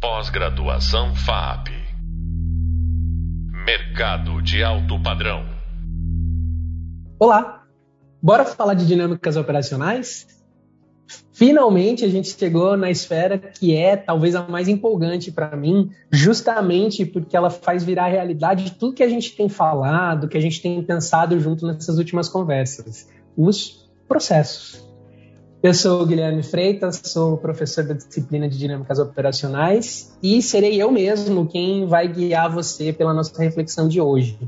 Pós-graduação FAP. Mercado de alto padrão. Olá, bora falar de dinâmicas operacionais? Finalmente a gente chegou na esfera que é talvez a mais empolgante para mim, justamente porque ela faz virar realidade tudo que a gente tem falado, que a gente tem pensado junto nessas últimas conversas: os processos. Eu sou o Guilherme Freitas, sou professor da disciplina de dinâmicas operacionais e serei eu mesmo quem vai guiar você pela nossa reflexão de hoje.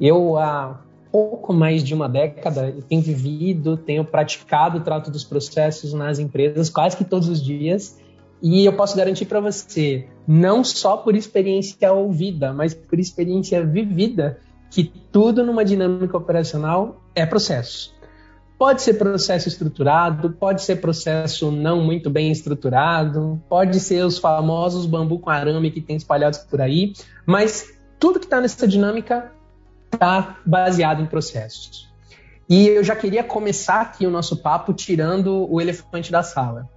Eu, há pouco mais de uma década, tenho vivido, tenho praticado o trato dos processos nas empresas quase que todos os dias e eu posso garantir para você, não só por experiência ouvida, mas por experiência vivida, que tudo numa dinâmica operacional é processo. Pode ser processo estruturado, pode ser processo não muito bem estruturado, pode ser os famosos bambu com arame que tem espalhados por aí, mas tudo que está nessa dinâmica está baseado em processos. E eu já queria começar aqui o nosso papo tirando o elefante da sala.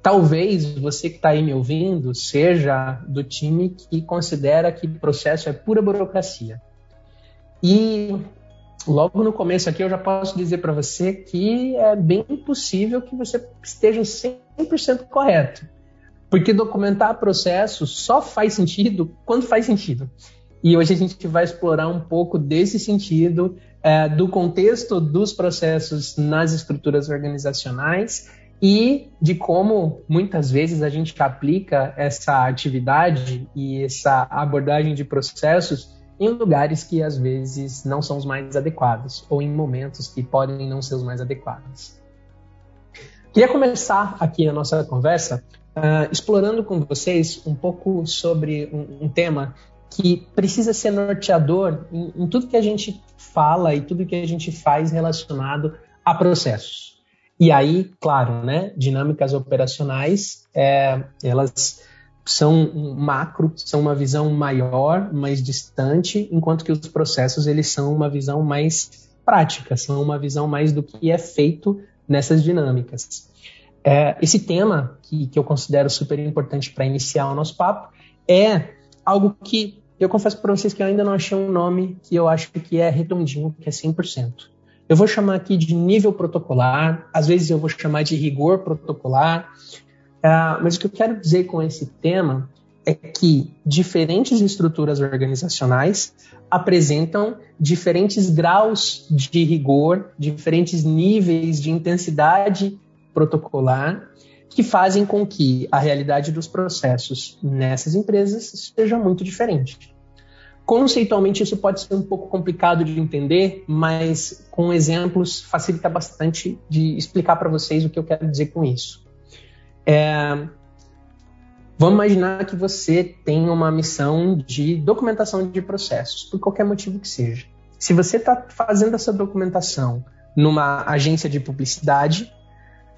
Talvez você que está aí me ouvindo seja do time que considera que processo é pura burocracia. E logo no começo aqui eu já posso dizer para você que é bem possível que você esteja 100% correto. Porque documentar processo só faz sentido quando faz sentido. E hoje a gente vai explorar um pouco desse sentido, é, do contexto dos processos nas estruturas organizacionais e de como muitas vezes a gente aplica essa atividade e essa abordagem de processos em lugares que às vezes não são os mais adequados ou em momentos que podem não ser os mais adequados. Queria começar aqui a nossa conversa uh, explorando com vocês um pouco sobre um, um, tema que precisa ser norteador em, em tudo que a gente fala e tudo que a gente faz relacionado a processos. E aí, claro, né, dinâmicas operacionais, é, elas são macro, são uma visão maior, mais distante, enquanto que os processos eles são uma visão mais prática, são uma visão mais do que é feito nessas dinâmicas. É, esse tema que, que eu considero super importante para iniciar o nosso papo é algo que eu confesso para vocês que eu ainda não achei um nome que eu acho que é redondinho, que é 100%. Eu vou chamar aqui de nível protocolar, às vezes eu vou chamar de rigor protocolar, Uh, mas o que eu quero dizer com esse tema é que diferentes estruturas organizacionais apresentam diferentes graus de rigor, diferentes níveis de intensidade protocolar, que fazem com que a realidade dos processos nessas empresas seja muito diferente. Conceitualmente, isso pode ser um pouco complicado de entender, mas com exemplos facilita bastante de explicar para vocês o que eu quero dizer com isso. É, vamos imaginar que você tem uma missão de documentação de processos, por qualquer motivo que seja. Se você está fazendo essa documentação numa agência de publicidade,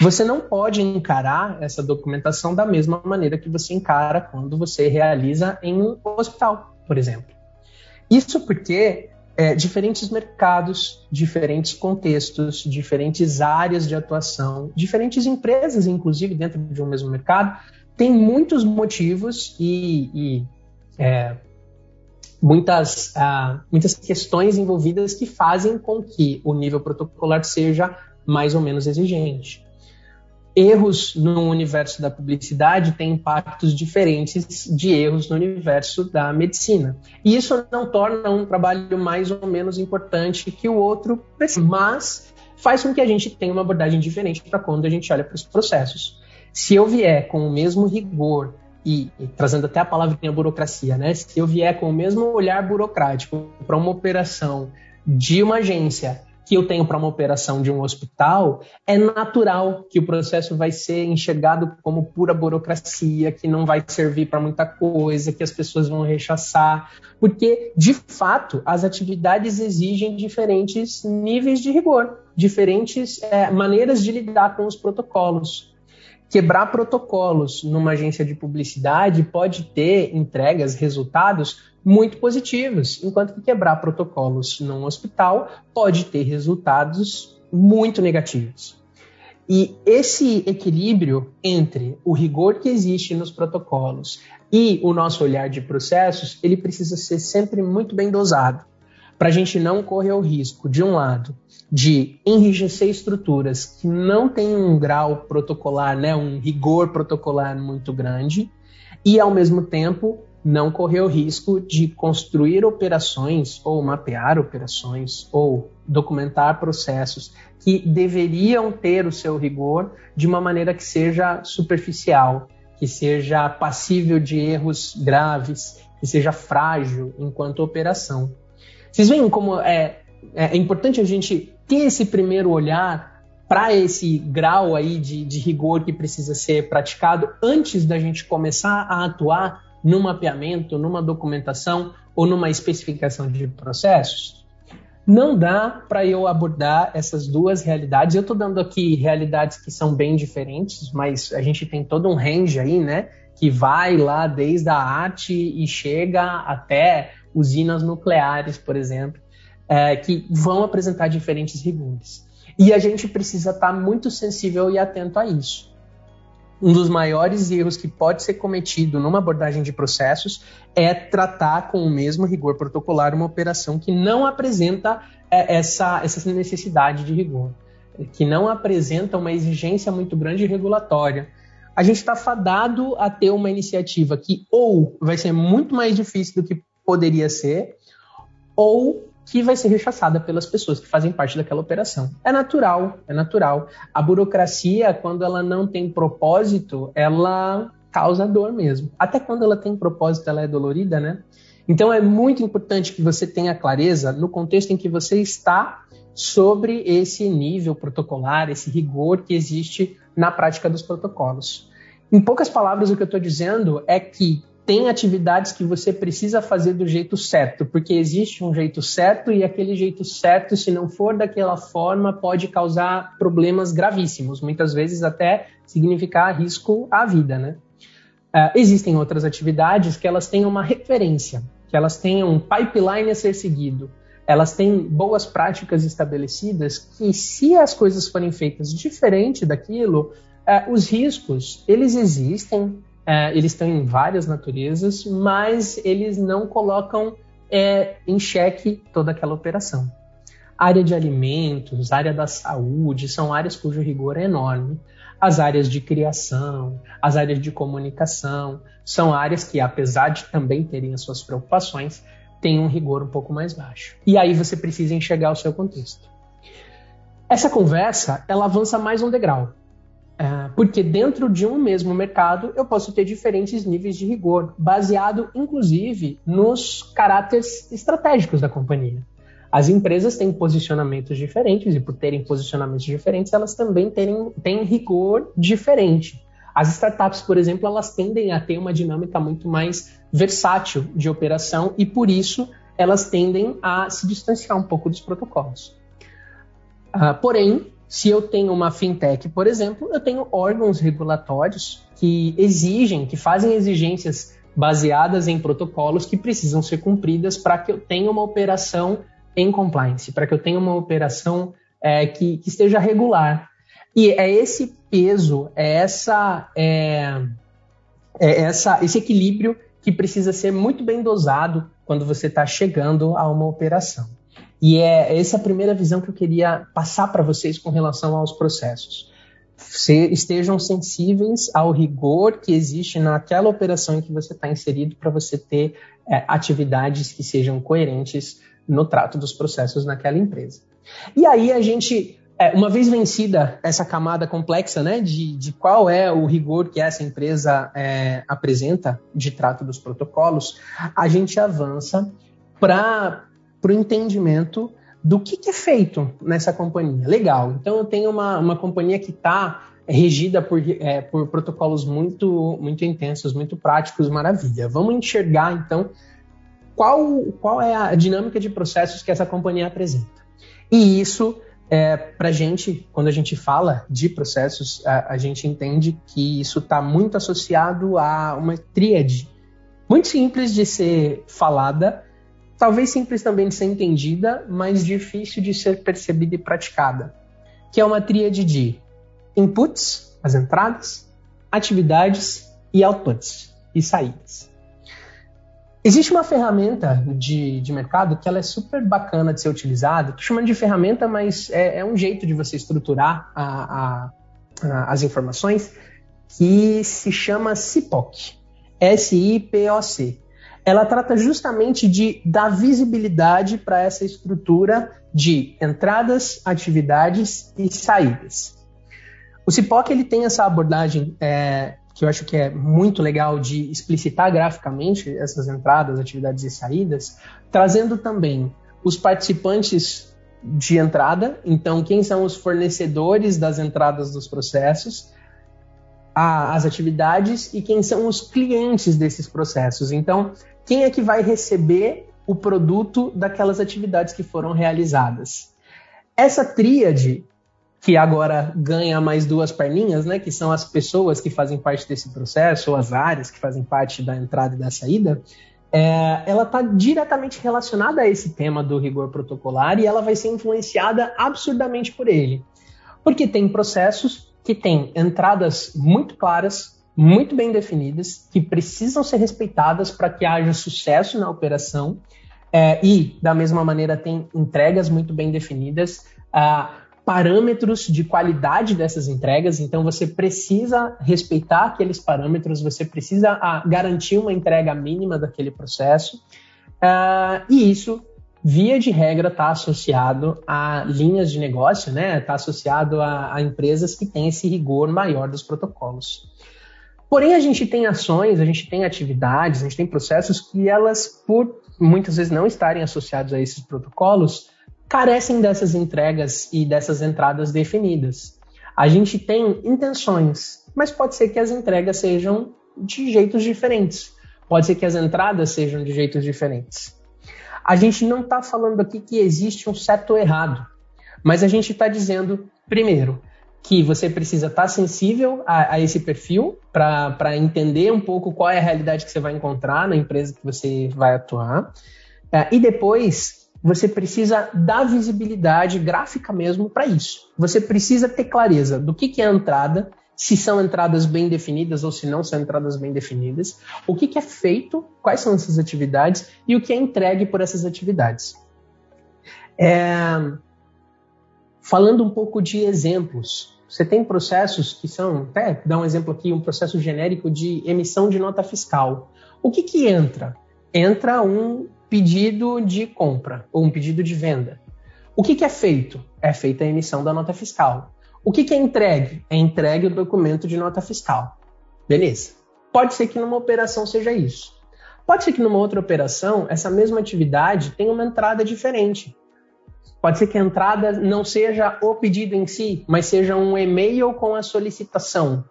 você não pode encarar essa documentação da mesma maneira que você encara quando você realiza em um hospital, por exemplo. Isso porque é, diferentes mercados, diferentes contextos, diferentes áreas de atuação, diferentes empresas, inclusive dentro de um mesmo mercado, tem muitos motivos e, e é, muitas, uh, muitas questões envolvidas que fazem com que o nível protocolar seja mais ou menos exigente erros no universo da publicidade têm impactos diferentes de erros no universo da medicina. E isso não torna um trabalho mais ou menos importante que o outro, mas faz com que a gente tenha uma abordagem diferente para quando a gente olha para os processos. Se eu vier com o mesmo rigor e, e, trazendo até a palavrinha burocracia, né? Se eu vier com o mesmo olhar burocrático para uma operação de uma agência que eu tenho para uma operação de um hospital, é natural que o processo vai ser enxergado como pura burocracia, que não vai servir para muita coisa, que as pessoas vão rechaçar, porque, de fato, as atividades exigem diferentes níveis de rigor, diferentes é, maneiras de lidar com os protocolos. Quebrar protocolos numa agência de publicidade pode ter entregas, resultados muito positivos, enquanto que quebrar protocolos num hospital pode ter resultados muito negativos. E esse equilíbrio entre o rigor que existe nos protocolos e o nosso olhar de processos, ele precisa ser sempre muito bem dosado, para a gente não correr o risco, de um lado, de enrijecer estruturas que não têm um grau protocolar, né, um rigor protocolar muito grande, e ao mesmo tempo não correr o risco de construir operações ou mapear operações ou documentar processos que deveriam ter o seu rigor de uma maneira que seja superficial, que seja passível de erros graves, que seja frágil enquanto operação. Vocês veem como é, é importante a gente ter esse primeiro olhar para esse grau aí de, de rigor que precisa ser praticado antes da gente começar a atuar no mapeamento, numa documentação ou numa especificação de processos? Não dá para eu abordar essas duas realidades. Eu estou dando aqui realidades que são bem diferentes, mas a gente tem todo um range aí, né? Que vai lá desde a arte e chega até usinas nucleares, por exemplo, é, que vão apresentar diferentes rigores. E a gente precisa estar muito sensível e atento a isso um dos maiores erros que pode ser cometido numa abordagem de processos é tratar com o mesmo rigor protocolar uma operação que não apresenta é, essa, essa necessidade de rigor, que não apresenta uma exigência muito grande regulatória. A gente está fadado a ter uma iniciativa que ou vai ser muito mais difícil do que poderia ser, ou que vai ser rechaçada pelas pessoas que fazem parte daquela operação. É natural, é natural. A burocracia, quando ela não tem propósito, ela causa dor mesmo. Até quando ela tem propósito, ela é dolorida, né? Então é muito importante que você tenha clareza no contexto em que você está sobre esse nível protocolar, esse rigor que existe na prática dos protocolos. Em poucas palavras, o que eu estou dizendo é que tem atividades que você precisa fazer do jeito certo, porque existe um jeito certo e aquele jeito certo, se não for daquela forma, pode causar problemas gravíssimos, muitas vezes até significar risco à vida, né? Uh, existem outras atividades que elas têm uma referência, que elas têm um pipeline a ser seguido, elas têm boas práticas estabelecidas que, se as coisas forem feitas diferente daquilo, uh, os riscos eles existem, é, eles estão em várias naturezas, mas eles não colocam é, em xeque toda aquela operação. área de alimentos, área da saúde, são áreas cujo rigor é enorme. As áreas de criação, as áreas de comunicação, são áreas que, apesar de também terem as suas preocupações, têm um rigor um pouco mais baixo. E aí você precisa enxergar o seu contexto. Essa conversa, ela avança mais um degrau. É, porque dentro de um mesmo mercado eu posso ter diferentes níveis de rigor, baseado inclusive nos caráteres estratégicos da companhia. As empresas têm posicionamentos diferentes e por terem posicionamentos diferentes, elas também têm, têm rigor diferente. As startups, por exemplo, elas tendem a ter uma dinâmica muito mais versátil de operação e por isso elas tendem a se distanciar um pouco dos protocolos. Uh, porém, se eu tenho uma fintech, por exemplo, eu tenho órgãos regulatórios que exigem, que fazem exigências baseadas em protocolos que precisam ser cumpridas para que eu tenha uma operação em compliance, para que eu tenha uma operação é, que, que, esteja regular. E é esse peso, é essa, é, é essa, esse equilíbrio que precisa ser muito bem dosado quando você está chegando a uma operação. E é essa a primeira visão que eu queria passar para vocês com relação aos processos. Se estejam sensíveis ao rigor que existe naquela operação em que você está inserido para você ter é, atividades que sejam coerentes no trato dos processos naquela empresa. E aí a gente, é, uma vez vencida essa camada complexa né, de, de qual é o rigor que essa empresa é, apresenta de trato dos protocolos, a gente avança para para o entendimento do que, que, é feito nessa companhia. Legal, então eu tenho uma, uma companhia que está regida por, é, por protocolos muito, muito intensos, muito práticos, maravilha. Vamos enxergar então qual, qual é a dinâmica de processos que essa companhia apresenta. E isso, é, para a gente, quando a gente fala de processos, a, a gente entende que isso está muito associado a uma tríade muito simples de ser falada, talvez simples também de ser entendida, mas difícil de ser percebida e praticada, que é uma tríade de inputs, as entradas, atividades e outputs, e saídas. Existe uma ferramenta de, de mercado que ela é super bacana de ser utilizada. Estou chamando de ferramenta, mas é, é, um jeito de você estruturar a, a, a, as informações que se chama SIPOC. S-I-P-O-C. Ela trata justamente de dar visibilidade para essa estrutura de entradas, atividades e saídas. O CIPOC ele tem essa abordagem é, que eu acho que é muito legal de explicitar graficamente essas entradas, atividades e saídas, trazendo também os participantes de entrada, então quem são os fornecedores das entradas dos processos, a, as atividades e quem são os clientes desses processos. Então, quem é que vai receber o produto daquelas atividades que foram realizadas? Essa tríade que agora ganha mais duas perninhas, né, que são as pessoas que fazem parte desse processo, ou as áreas que fazem parte da entrada e da saída, é, ela está diretamente relacionada a esse tema do rigor protocolar e ela vai ser influenciada absurdamente por ele. Porque tem processos que têm entradas muito claras, muito bem definidas, que precisam ser respeitadas para que haja sucesso na operação, é, e, da mesma maneira, tem entregas muito bem definidas. Uh, parâmetros de qualidade dessas entregas, então você precisa respeitar aqueles parâmetros, você precisa garantir uma entrega mínima daquele processo, uh, e isso, via de regra, está associado a linhas de negócio, né? Está associado a, a empresas que têm esse rigor maior dos protocolos. Porém, a gente tem ações, a gente tem atividades, a gente tem processos que elas, por muitas vezes não estarem associados a esses protocolos, carecem dessas entregas e dessas entradas definidas. A gente tem intenções, mas pode ser que as entregas sejam de jeitos diferentes. Pode ser que as entradas sejam de jeitos diferentes. A gente não está falando aqui que existe um certo ou errado, mas a gente está dizendo, primeiro, que você precisa estar tá sensível a, a esse perfil para entender um pouco qual é a realidade que você vai encontrar na empresa que você vai atuar. É, e depois, você precisa dar visibilidade gráfica mesmo para isso. Você precisa ter clareza do que, que é a entrada, se são entradas bem definidas ou se não são entradas bem definidas, o que, que é feito, quais são essas atividades e o que é entregue por essas atividades. É... Falando um pouco de exemplos, você tem processos que são, até dar um exemplo aqui, um processo genérico de emissão de nota fiscal. O que, que entra? Entra um pedido de compra ou um pedido de venda. O que, que é feito? É feita a emissão da nota fiscal. O que, que é entregue? É entregue o documento de nota fiscal. Beleza. Pode ser que numa operação seja isso. Pode ser que numa outra operação, essa mesma atividade tenha uma entrada diferente. Pode ser que a entrada não seja o pedido em si, mas seja um e-mail com a solicitação.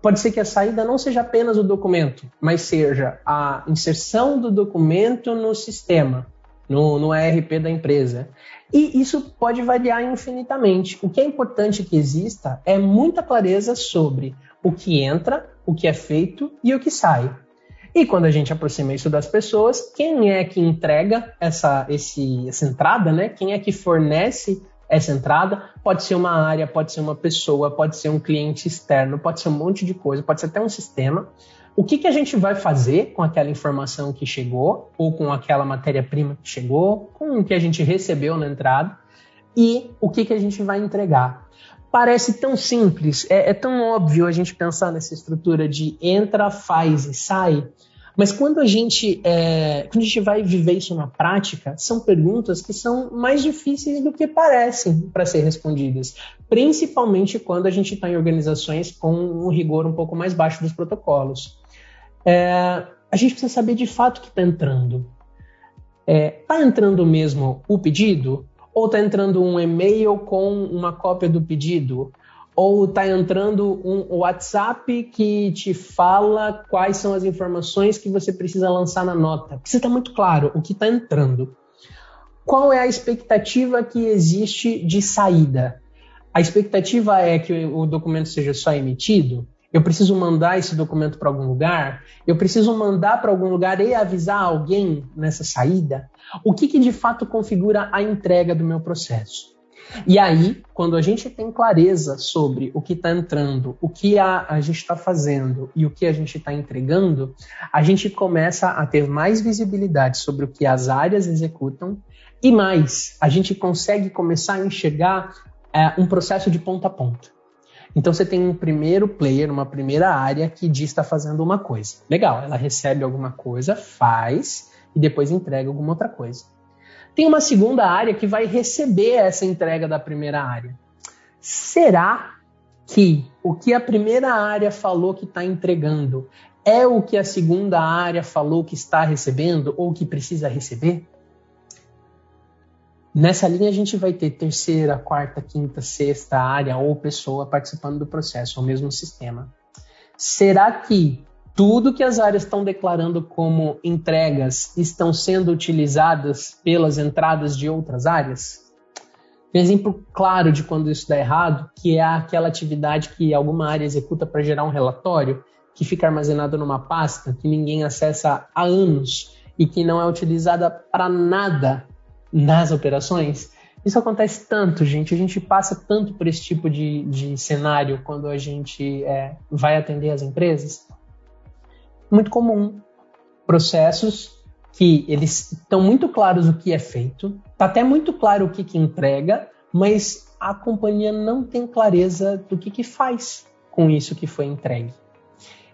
Pode ser que a saída não seja apenas o documento, mas seja a inserção do documento no sistema, no, no ERP da empresa. E isso pode variar infinitamente. O que é importante que exista é muita clareza sobre o que entra, o que é feito e o que sai. E quando a gente aproxima isso das pessoas, quem é que entrega essa, esse, essa entrada, né? Quem é que fornece essa entrada. Pode ser uma área, pode ser uma pessoa, pode ser um cliente externo, pode ser um monte de coisa, pode ser até um sistema. O que, que a gente vai fazer com aquela informação que chegou, ou com aquela matéria-prima que chegou, com o que a gente recebeu na entrada, e o que, que a gente vai entregar. Parece tão simples, é, é tão óbvio a gente pensar nessa estrutura de entra, faz e sai, mas quando a gente é, quando a gente vai viver isso na prática, são perguntas que são mais difíceis do que parecem para ser respondidas, principalmente quando a gente está em organizações com um rigor um pouco mais baixo dos protocolos. É, a gente precisa saber de fato o que está entrando. Está é, entrando mesmo o pedido? Ou está entrando um e-mail com uma cópia do pedido? ou está entrando um WhatsApp que te fala quais são as informações que você precisa lançar na nota. Precisa estar muito claro o que está entrando. Qual é a expectativa que existe de saída? A expectativa é que o documento seja só emitido? Eu preciso mandar esse documento para algum lugar? Eu preciso mandar para algum lugar e avisar alguém nessa saída? O que, que de fato configura a entrega do meu processo? E aí, quando a gente tem clareza sobre o que está entrando, o que a, a gente está fazendo e o que a gente está entregando, a gente começa a ter mais visibilidade sobre o que as áreas executam e mais, a gente consegue começar a enxergar é, um processo de ponta a ponta. Então você tem um primeiro player, uma primeira área que diz está fazendo uma coisa. Legal, ela recebe alguma coisa, faz e depois entrega alguma outra coisa. Tem uma segunda área que vai receber essa entrega da primeira área. Será que o que a primeira área falou que está entregando é o que a segunda área falou que está recebendo ou que precisa receber? Nessa linha, a gente vai ter terceira, quarta, quinta, sexta área ou pessoa participando do processo, o mesmo sistema. Será que tudo que as áreas estão declarando como entregas estão sendo utilizadas pelas entradas de outras áreas? Um exemplo claro de quando isso dá errado, que é aquela atividade que alguma área executa para gerar um relatório, que fica armazenado numa pasta que ninguém acessa há anos e que não é utilizada para nada nas operações. Isso acontece tanto, gente. A gente passa tanto por esse tipo de, de cenário quando a gente é, vai atender as empresas muito comum. Processos que eles estão muito claros o que é feito, está até muito claro o que, que entrega, mas a companhia não tem clareza do que, que faz com isso que foi entregue.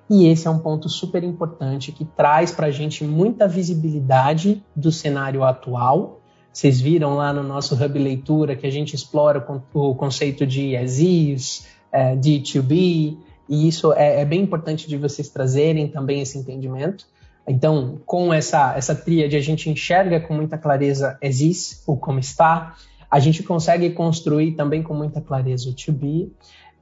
E esse é um ponto super importante que traz para a gente muita visibilidade do cenário atual. Vocês viram lá no nosso Hub Leitura que a gente explora o conceito de as is, é, D2B, e isso é, é bem importante de vocês trazerem também esse entendimento. Então, com essa, essa tríade, a gente enxerga com muita clareza existe, o como está, a gente consegue construir também com muita clareza o to be,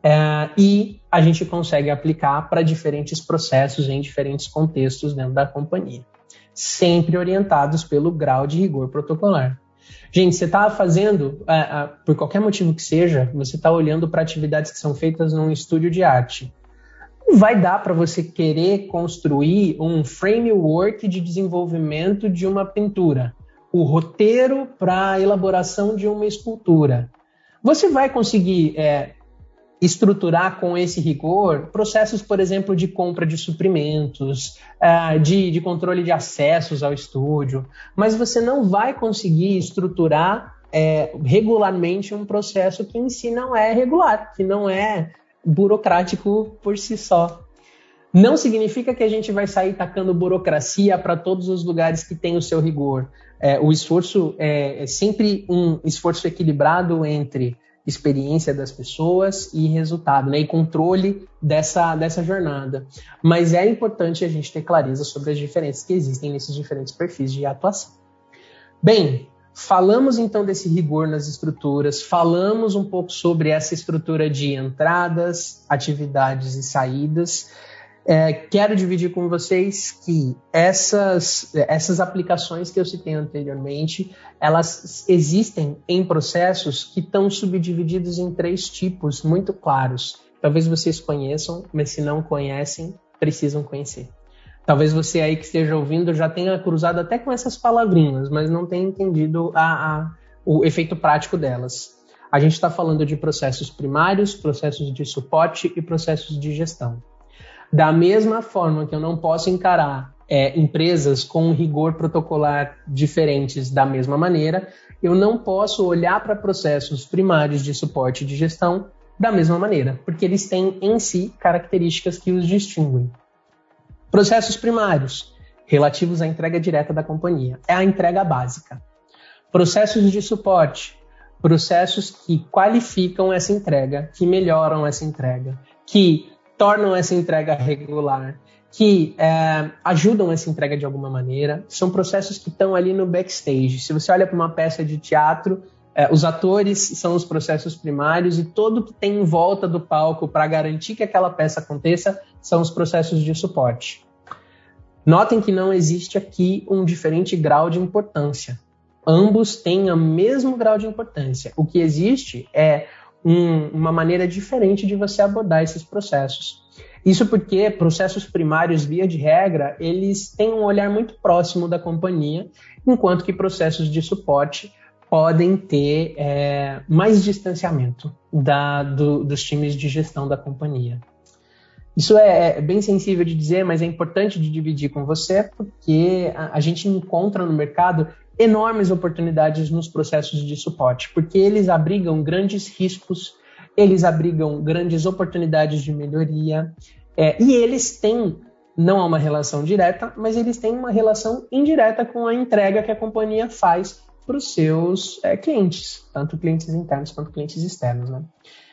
é, e a gente consegue aplicar para diferentes processos em diferentes contextos dentro da companhia, sempre orientados pelo grau de rigor protocolar. Gente, você está fazendo, é, é, por qualquer motivo que seja, você está olhando para atividades que são feitas num estúdio de arte. Não vai dar para você querer construir um framework de desenvolvimento de uma pintura, o roteiro para a elaboração de uma escultura. Você vai conseguir é, estruturar com esse rigor processos, por exemplo, de compra de suprimentos, uh, de, de controle de acessos ao estúdio, mas você não vai conseguir estruturar é, regularmente um processo que em si não é regular, que não é burocrático por si só. Não significa que a gente vai sair tacando burocracia para todos os lugares que tem o seu rigor. É, o esforço é, é sempre um esforço equilibrado entre experiência das pessoas e resultado, né, e controle dessa, dessa jornada. Mas é importante a gente ter clareza sobre as diferenças que existem nesses diferentes perfis de atuação. Bem, falamos então desse rigor nas estruturas, falamos um pouco sobre essa estrutura de entradas, atividades e saídas. É, quero dividir com vocês que essas, essas aplicações que eu citei anteriormente, elas existem em processos que estão subdivididos em três tipos muito claros. Talvez vocês conheçam, mas se não conhecem, precisam conhecer. Talvez você aí que esteja ouvindo já tenha cruzado até com essas palavrinhas, mas não tenha entendido a, a, o efeito prático delas. A gente está falando de processos primários, processos de suporte e processos de gestão. Da mesma forma que eu não posso encarar é, empresas com rigor protocolar diferentes da mesma maneira, eu não posso olhar para processos primários de suporte de gestão da mesma maneira, porque eles têm em si características que os distinguem. Processos primários, relativos à entrega direta da companhia, é a entrega básica. Processos de suporte, processos que qualificam essa entrega, que melhoram essa entrega, que tornam essa entrega regular, que é, ajudam essa entrega de alguma maneira. São processos que estão ali no backstage. Se você olha para uma peça de teatro, é, os atores são os processos primários e tudo que tem em volta do palco para garantir que aquela peça aconteça são os processos de suporte. Notem que não existe aqui um diferente grau de importância. Ambos têm o mesmo grau de importância. O que existe é um, uma maneira diferente de você abordar esses processos. Isso porque processos primários, via de regra, eles têm um olhar muito próximo da companhia, enquanto que processos de suporte podem ter é, mais distanciamento da, do, dos times de gestão da companhia. Isso é, é, bem sensível de dizer, mas é importante de dividir com você, porque a, a gente encontra no mercado enormes oportunidades nos processos de suporte, porque eles abrigam grandes riscos, eles abrigam grandes oportunidades de melhoria, é, e eles têm não há uma relação direta, mas eles têm uma relação indireta com a entrega que a companhia faz para os seus é, clientes, tanto clientes internos quanto clientes externos. Né?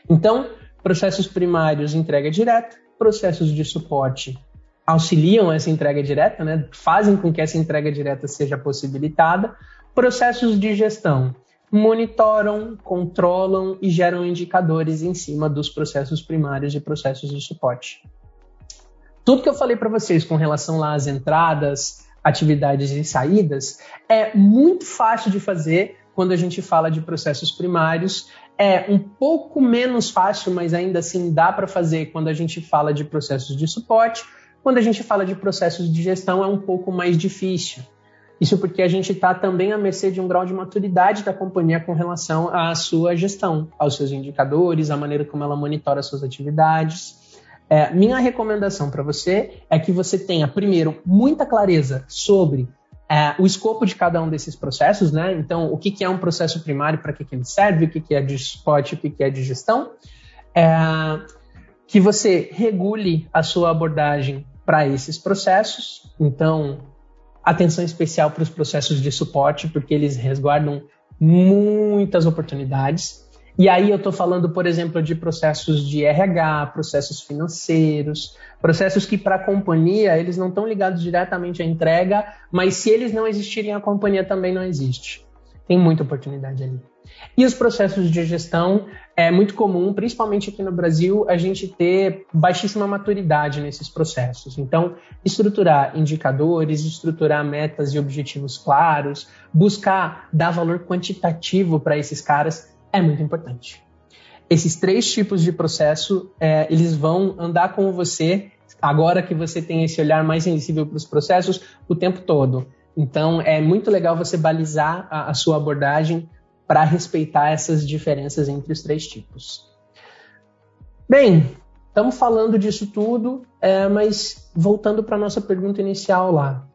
Então, processos primários, entrega direta, processos de suporte auxiliam essa entrega direta, né? fazem com que essa entrega direta seja possibilitada, processos de gestão monitoram, controlam e geram indicadores em cima dos processos primários e processos de suporte. Tudo que eu falei para vocês com relação lá às entradas, atividades e saídas é muito fácil de fazer quando a gente fala de processos primários. É um pouco menos fácil, mas ainda assim dá para fazer quando a gente fala de processos de suporte. Quando a gente fala de processos de gestão, é um pouco mais difícil. Isso porque a gente está também à mercê de um grau de maturidade da companhia com relação à sua gestão, aos seus indicadores, à maneira como ela monitora suas atividades. É, minha recomendação para você é que você tenha, primeiro, muita clareza sobre é, o escopo de cada um desses processos, né? Então, o que, que é um processo primário, para que, que ele serve, o que, que é de suporte, o que, que é de gestão. É, que você regule a sua abordagem para esses processos. Então, atenção especial para os processos de suporte, porque eles resguardam muitas oportunidades. E aí eu estou falando, por exemplo, de processos de RH, processos financeiros, processos que para a companhia eles não estão ligados diretamente à entrega, mas se eles não existirem, a companhia também não existe. Tem muita oportunidade ali. E os processos de gestão é muito comum, principalmente aqui no Brasil, a gente ter baixíssima maturidade nesses processos. Então, estruturar indicadores, estruturar metas e objetivos claros, buscar dar valor quantitativo para esses caras é muito importante. Esses três tipos de processo, é, eles vão andar com você agora que você tem esse olhar mais sensível para os processos o tempo todo. Então, é muito legal você balizar a, a sua abordagem para respeitar essas diferenças entre os três tipos. Bem, estamos falando disso tudo, é, mas voltando para a nossa pergunta inicial lá.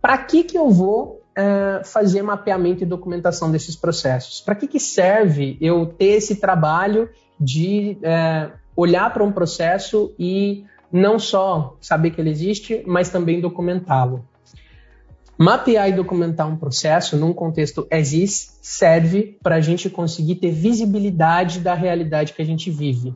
Para que, que eu vou é, fazer mapeamento e documentação desses processos? Para que, que serve eu ter esse trabalho de é, olhar para um processo e não só saber que ele existe, mas também documentá-lo? Mapear e documentar um processo num contexto as is serve para a gente conseguir ter visibilidade da realidade que a gente vive.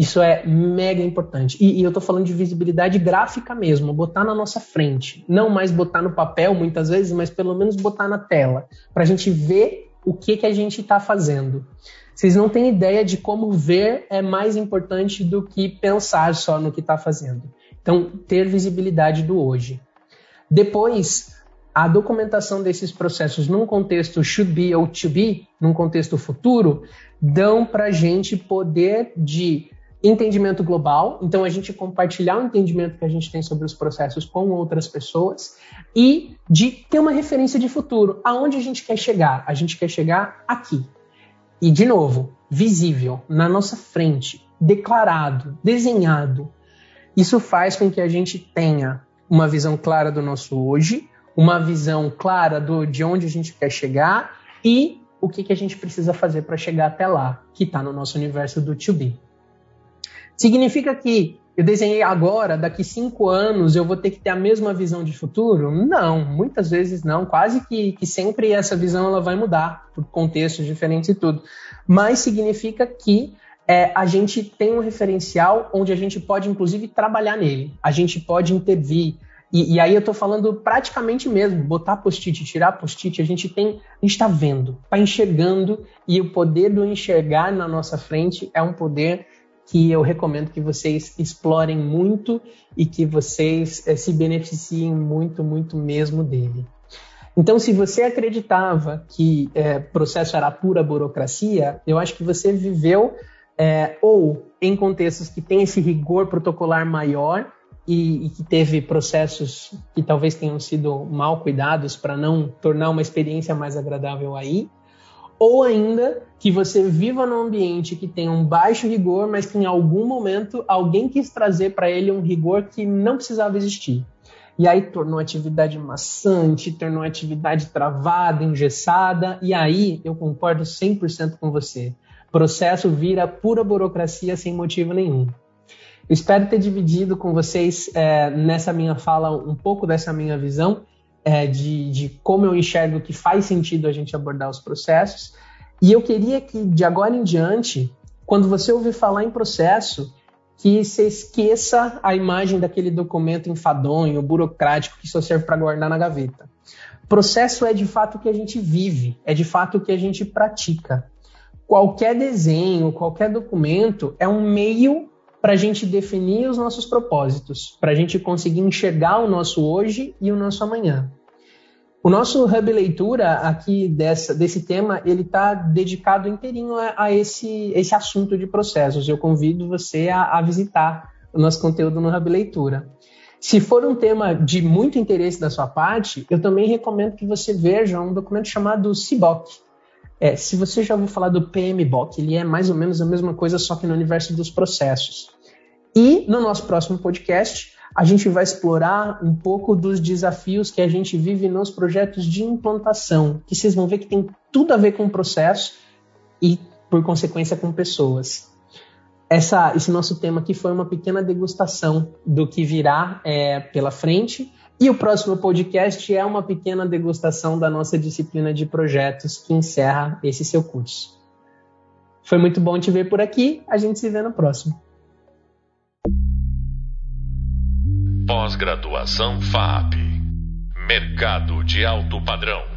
Isso é mega importante. E, e eu estou falando de visibilidade gráfica mesmo, botar na nossa frente. Não mais botar no papel muitas vezes, mas pelo menos botar na tela, para a gente ver o que, que a gente está fazendo. Vocês não têm ideia de como ver é mais importante do que pensar só no que está fazendo. Então, ter visibilidade do hoje. Depois, a documentação desses processos num contexto should be ou to be, num contexto futuro, dão para a gente poder de entendimento global, então a gente compartilhar o entendimento que a gente tem sobre os processos com outras pessoas e de ter uma referência de futuro. Aonde a gente quer chegar? A gente quer chegar aqui. E, de novo, visível, na nossa frente, declarado, desenhado. Isso faz com que a gente tenha uma visão clara do nosso hoje, uma visão clara do, de onde a gente quer chegar e o que, que a gente precisa fazer para chegar até lá, que está no nosso universo do to be. Significa que eu desenhei agora, daqui cinco anos eu vou ter que ter a mesma visão de futuro? Não, muitas vezes não. Quase que, que sempre essa visão ela vai mudar por contextos diferentes e tudo. Mas significa que é, a gente tem um referencial onde a gente pode, inclusive, trabalhar nele. A gente pode intervir. E, e aí eu estou falando praticamente mesmo, botar post-it, tirar post-it, a gente tem, a gente está vendo, está enxergando, e o poder do enxergar na nossa frente é um poder que eu recomendo que vocês explorem muito e que vocês é, se beneficiem muito, muito mesmo dele. Então, se você acreditava que é, processo era pura burocracia, eu acho que você viveu é, ou em contextos que tem esse rigor protocolar maior e, e, que teve processos que talvez tenham sido mal cuidados para não tornar uma experiência mais agradável aí, ou ainda que você viva num ambiente que tem um baixo rigor, mas que em algum momento alguém quis trazer para ele um rigor que não precisava existir. E aí tornou a atividade maçante, tornou a atividade travada, engessada, e aí eu concordo 100% com você. Processo vira pura burocracia sem motivo nenhum. Espero ter dividido com vocês é, nessa minha fala um pouco dessa minha visão é, de, de como eu enxergo que faz sentido a gente abordar os processos. E eu queria que, de agora em diante, quando você ouvir falar em processo, que você esqueça a imagem daquele documento enfadonho, burocrático, que só serve para guardar na gaveta. Processo é de fato o que a gente vive, é de fato o que a gente pratica. Qualquer desenho, qualquer documento é um meio para a gente definir os nossos propósitos, para a gente conseguir enxergar o nosso hoje e o nosso amanhã. O nosso Hub Leitura aqui dessa, desse tema, ele está dedicado inteirinho a, a, esse, esse assunto de processos. Eu convido você a, a visitar o nosso conteúdo no Hub Leitura. Se for um tema de muito interesse da sua parte, eu também recomendo que você veja um documento chamado CIBOC. É, se você já ouviu falar do PMBOK, ele é mais ou menos a mesma coisa, só que no universo dos processos. E no nosso próximo podcast, a gente vai explorar um pouco dos desafios que a gente vive nos projetos de implantação, que vocês vão ver que tem tudo a ver com o processo e, por consequência, com pessoas. Essa, esse nosso tema aqui foi uma pequena degustação do que virá é, pela frente. E o próximo podcast é uma pequena degustação da nossa disciplina de projetos que encerra esse seu curso. Foi muito bom te ver por aqui. A gente se vê no próximo. Pós-graduação FAP. Mercado de alto padrão.